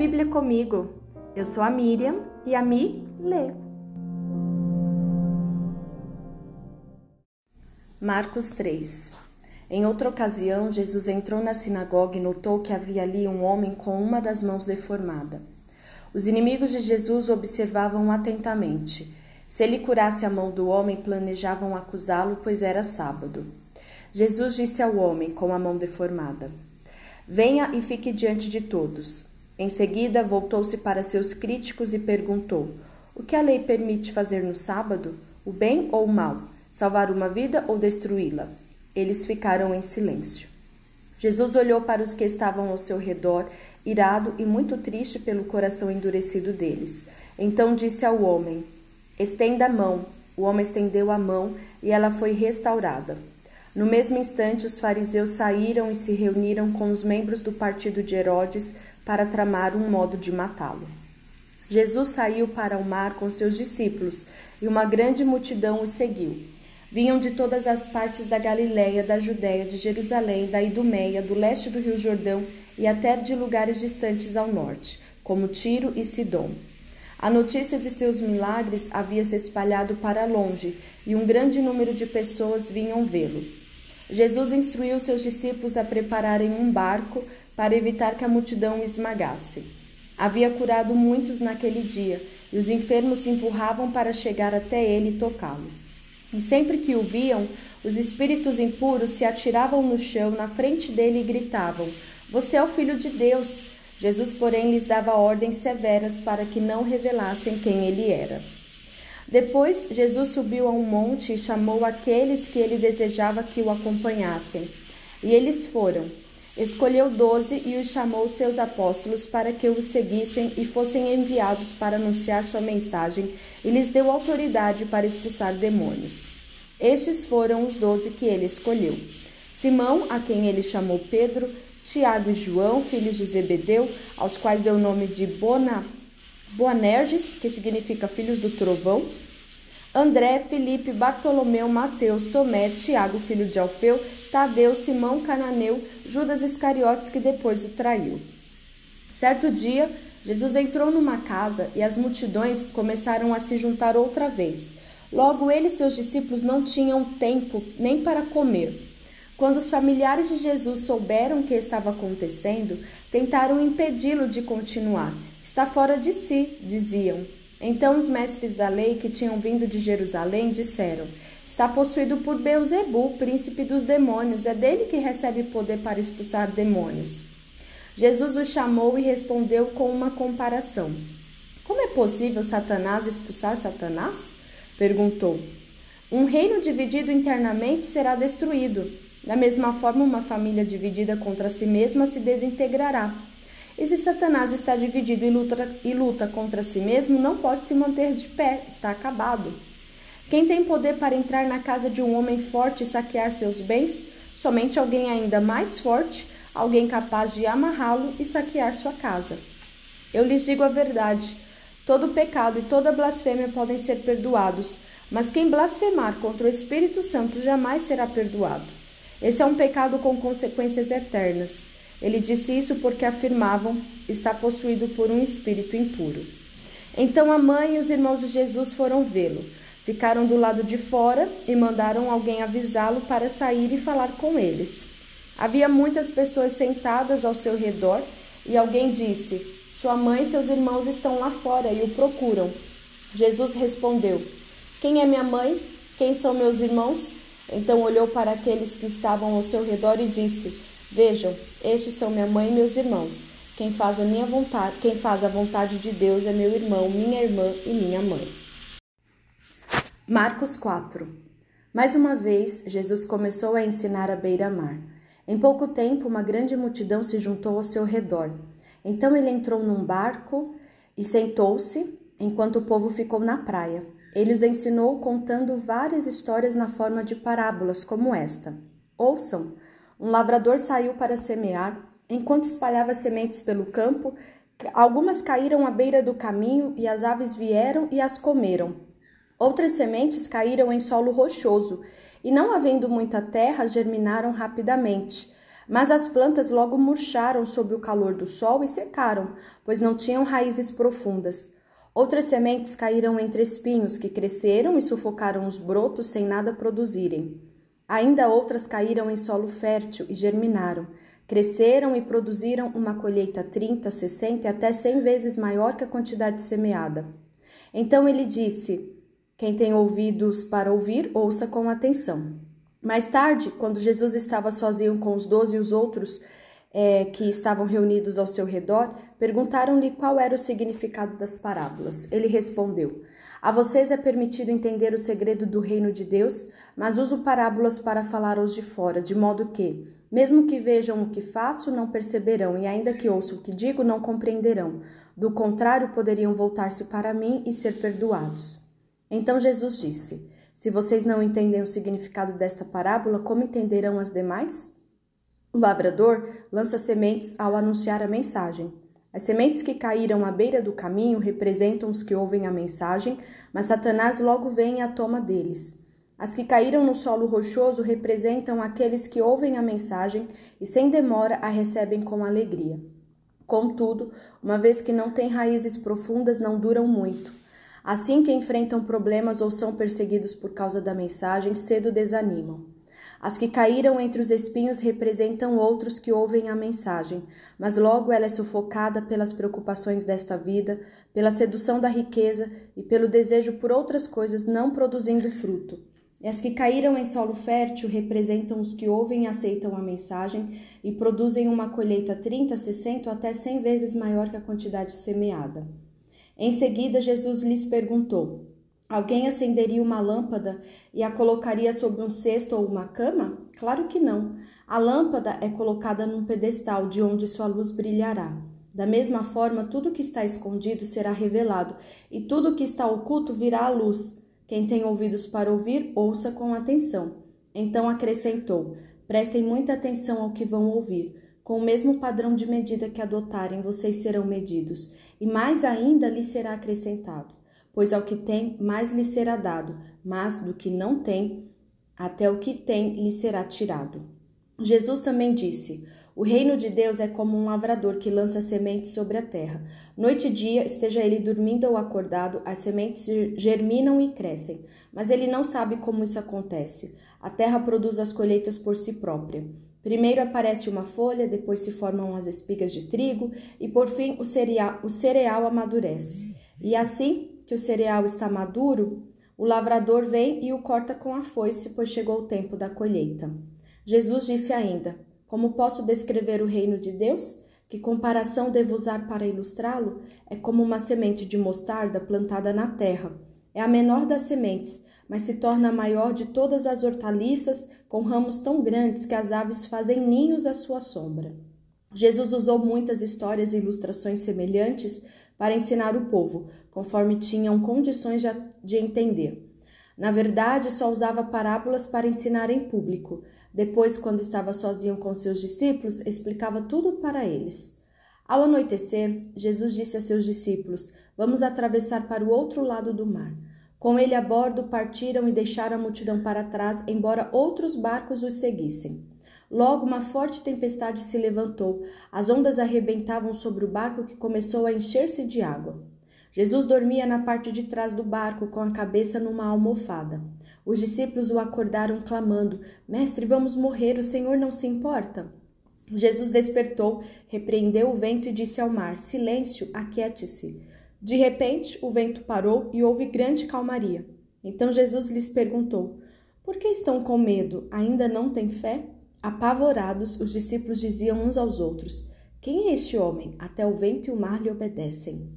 Bíblia comigo. Eu sou a Miriam e a Mi lê. Marcos 3 Em outra ocasião, Jesus entrou na sinagoga e notou que havia ali um homem com uma das mãos deformada. Os inimigos de Jesus observavam atentamente. Se ele curasse a mão do homem, planejavam acusá-lo, pois era sábado. Jesus disse ao homem com a mão deformada: Venha e fique diante de todos. Em seguida, voltou-se para seus críticos e perguntou: O que a lei permite fazer no sábado? O bem ou o mal? Salvar uma vida ou destruí-la? Eles ficaram em silêncio. Jesus olhou para os que estavam ao seu redor, irado e muito triste pelo coração endurecido deles. Então disse ao homem: Estenda a mão. O homem estendeu a mão e ela foi restaurada. No mesmo instante, os fariseus saíram e se reuniram com os membros do partido de Herodes para tramar um modo de matá-lo. Jesus saiu para o mar com seus discípulos e uma grande multidão os seguiu. Vinham de todas as partes da Galiléia, da Judéia, de Jerusalém, da Idumeia, do leste do Rio Jordão e até de lugares distantes ao norte, como Tiro e Sidom. A notícia de seus milagres havia se espalhado para longe e um grande número de pessoas vinham vê-lo. Jesus instruiu seus discípulos a prepararem um barco para evitar que a multidão o esmagasse. Havia curado muitos naquele dia, e os enfermos se empurravam para chegar até ele e tocá-lo. E sempre que o viam, os espíritos impuros se atiravam no chão na frente dele e gritavam: Você é o filho de Deus. Jesus, porém, lhes dava ordens severas para que não revelassem quem ele era. Depois, Jesus subiu a um monte e chamou aqueles que ele desejava que o acompanhassem. E eles foram. Escolheu doze e os chamou seus apóstolos para que o seguissem e fossem enviados para anunciar sua mensagem, e lhes deu autoridade para expulsar demônios. Estes foram os doze que ele escolheu: Simão, a quem ele chamou Pedro, Tiago e João, filhos de Zebedeu, aos quais deu o nome de Bona Boanerges, que significa filhos do trovão, André, Felipe, Bartolomeu, Mateus, Tomé, Tiago, filho de Alfeu, Tadeu, Simão Cananeu, Judas Iscariotes, que depois o traiu. Certo dia, Jesus entrou numa casa e as multidões começaram a se juntar outra vez. Logo, ele e seus discípulos não tinham tempo nem para comer. Quando os familiares de Jesus souberam o que estava acontecendo, tentaram impedi-lo de continuar Está fora de si, diziam. Então os mestres da lei que tinham vindo de Jerusalém disseram: Está possuído por Beuzebu, príncipe dos demônios, é dele que recebe poder para expulsar demônios. Jesus o chamou e respondeu com uma comparação. Como é possível Satanás expulsar Satanás? perguntou. Um reino dividido internamente será destruído. Da mesma forma, uma família dividida contra si mesma se desintegrará. E se Satanás está dividido e luta, e luta contra si mesmo, não pode se manter de pé, está acabado. Quem tem poder para entrar na casa de um homem forte e saquear seus bens? Somente alguém ainda mais forte, alguém capaz de amarrá-lo e saquear sua casa. Eu lhes digo a verdade: todo pecado e toda blasfêmia podem ser perdoados, mas quem blasfemar contra o Espírito Santo jamais será perdoado. Esse é um pecado com consequências eternas. Ele disse isso porque afirmavam estar possuído por um espírito impuro. Então a mãe e os irmãos de Jesus foram vê-lo. Ficaram do lado de fora e mandaram alguém avisá-lo para sair e falar com eles. Havia muitas pessoas sentadas ao seu redor e alguém disse: Sua mãe e seus irmãos estão lá fora e o procuram. Jesus respondeu: Quem é minha mãe? Quem são meus irmãos? Então olhou para aqueles que estavam ao seu redor e disse: Vejam, estes são minha mãe e meus irmãos. Quem faz a minha vontade, quem faz a vontade de Deus é meu irmão, minha irmã e minha mãe. Marcos 4. Mais uma vez, Jesus começou a ensinar à beira-mar. Em pouco tempo, uma grande multidão se juntou ao seu redor. Então ele entrou num barco e sentou-se, enquanto o povo ficou na praia. Ele os ensinou contando várias histórias na forma de parábolas, como esta. Ouçam, um lavrador saiu para semear. Enquanto espalhava sementes pelo campo, algumas caíram à beira do caminho e as aves vieram e as comeram. Outras sementes caíram em solo rochoso e, não havendo muita terra, germinaram rapidamente. Mas as plantas logo murcharam sob o calor do sol e secaram, pois não tinham raízes profundas. Outras sementes caíram entre espinhos que cresceram e sufocaram os brotos sem nada produzirem. Ainda outras caíram em solo fértil e germinaram. Cresceram e produziram uma colheita 30, 60 e até 100 vezes maior que a quantidade semeada. Então ele disse: Quem tem ouvidos para ouvir, ouça com atenção. Mais tarde, quando Jesus estava sozinho com os doze e os outros é, que estavam reunidos ao seu redor, perguntaram-lhe qual era o significado das parábolas. Ele respondeu: A vocês é permitido entender o segredo do reino de Deus, mas uso parábolas para falar aos de fora, de modo que, mesmo que vejam o que faço, não perceberão, e ainda que ouçam o que digo, não compreenderão. Do contrário, poderiam voltar-se para mim e ser perdoados. Então Jesus disse: Se vocês não entendem o significado desta parábola, como entenderão as demais? O lavrador lança sementes ao anunciar a mensagem. As sementes que caíram à beira do caminho representam os que ouvem a mensagem, mas Satanás logo vem e a toma deles. As que caíram no solo rochoso representam aqueles que ouvem a mensagem e sem demora a recebem com alegria. Contudo, uma vez que não têm raízes profundas, não duram muito. Assim que enfrentam problemas ou são perseguidos por causa da mensagem, cedo desanimam. As que caíram entre os espinhos representam outros que ouvem a mensagem, mas logo ela é sufocada pelas preocupações desta vida, pela sedução da riqueza e pelo desejo por outras coisas, não produzindo fruto. E as que caíram em solo fértil representam os que ouvem e aceitam a mensagem e produzem uma colheita 30, 60 ou até 100 vezes maior que a quantidade semeada. Em seguida, Jesus lhes perguntou: Alguém acenderia uma lâmpada e a colocaria sobre um cesto ou uma cama? Claro que não. A lâmpada é colocada num pedestal de onde sua luz brilhará. Da mesma forma, tudo que está escondido será revelado, e tudo que está oculto virá à luz. Quem tem ouvidos para ouvir, ouça com atenção. Então acrescentou: Prestem muita atenção ao que vão ouvir. Com o mesmo padrão de medida que adotarem, vocês serão medidos, e mais ainda lhes será acrescentado pois ao que tem, mais lhe será dado, mas do que não tem, até o que tem lhe será tirado. Jesus também disse: O reino de Deus é como um lavrador que lança sementes sobre a terra. Noite e dia, esteja ele dormindo ou acordado, as sementes germinam e crescem, mas ele não sabe como isso acontece. A terra produz as colheitas por si própria. Primeiro aparece uma folha, depois se formam as espigas de trigo e por fim o cereal, o cereal amadurece. E assim que o cereal está maduro, o lavrador vem e o corta com a foice, pois chegou o tempo da colheita. Jesus disse ainda: Como posso descrever o reino de Deus? Que comparação devo usar para ilustrá-lo? É como uma semente de mostarda plantada na terra. É a menor das sementes, mas se torna a maior de todas as hortaliças, com ramos tão grandes que as aves fazem ninhos à sua sombra. Jesus usou muitas histórias e ilustrações semelhantes para ensinar o povo, conforme tinham condições de entender. Na verdade, só usava parábolas para ensinar em público. Depois, quando estava sozinho com seus discípulos, explicava tudo para eles. Ao anoitecer, Jesus disse a seus discípulos: Vamos atravessar para o outro lado do mar. Com ele a bordo, partiram e deixaram a multidão para trás, embora outros barcos os seguissem. Logo, uma forte tempestade se levantou. As ondas arrebentavam sobre o barco que começou a encher-se de água. Jesus dormia na parte de trás do barco, com a cabeça numa almofada. Os discípulos o acordaram, clamando: Mestre, vamos morrer, o Senhor não se importa. Jesus despertou, repreendeu o vento e disse ao mar: Silêncio, aquiete-se. De repente, o vento parou e houve grande calmaria. Então Jesus lhes perguntou: Por que estão com medo? Ainda não têm fé? Apavorados, os discípulos diziam uns aos outros: Quem é este homem? Até o vento e o mar lhe obedecem.